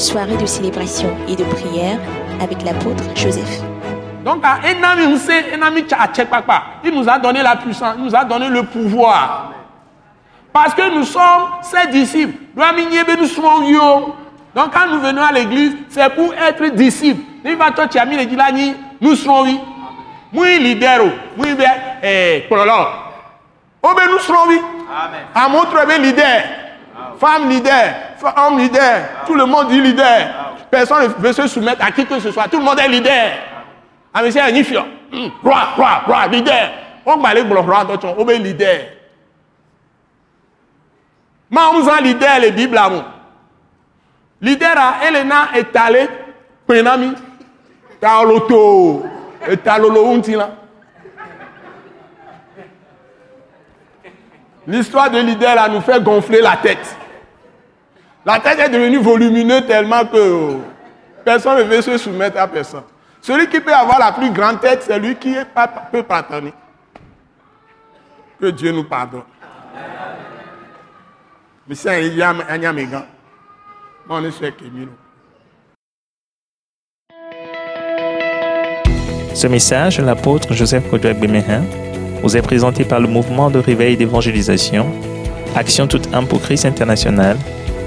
soirée de célébration et de prière avec l'apôtre Joseph. Donc, à un ami, on sait, un ami, tcha- tcha- papa, il nous a donné la puissance, il nous a donné le pouvoir. Parce que nous sommes ses disciples. Donc, quand nous venons à l'église, c'est pour être disciples. Nous sommes oui. Moi, leader, moi, eh, prologue. Oh, ben, nous serons oui. À montre, leader. Femme leader, homme leader, tout le monde dit leader. Personne ne veut se soumettre à qui que ce soit. Tout le monde est leader. Ah, mais c'est un roi, leader. On va aller le roi, donc on est leader. Mais on a leader, les Bibles. Leader, à Elena est allé, Penami, l'auto, et l'auto, là. L'histoire de leader là nous fait gonfler la tête. La tête est devenue volumineuse tellement que euh, personne ne veut se soumettre à personne. Celui qui peut avoir la plus grande tête, c'est lui qui peut pardonner. Que Dieu nous pardonne. Yamégan. Moi, on est. Ce message l'apôtre Joseph Kodouak Bemehin vous est présenté par le mouvement de réveil d'évangélisation, Action toute âme pour Christ international,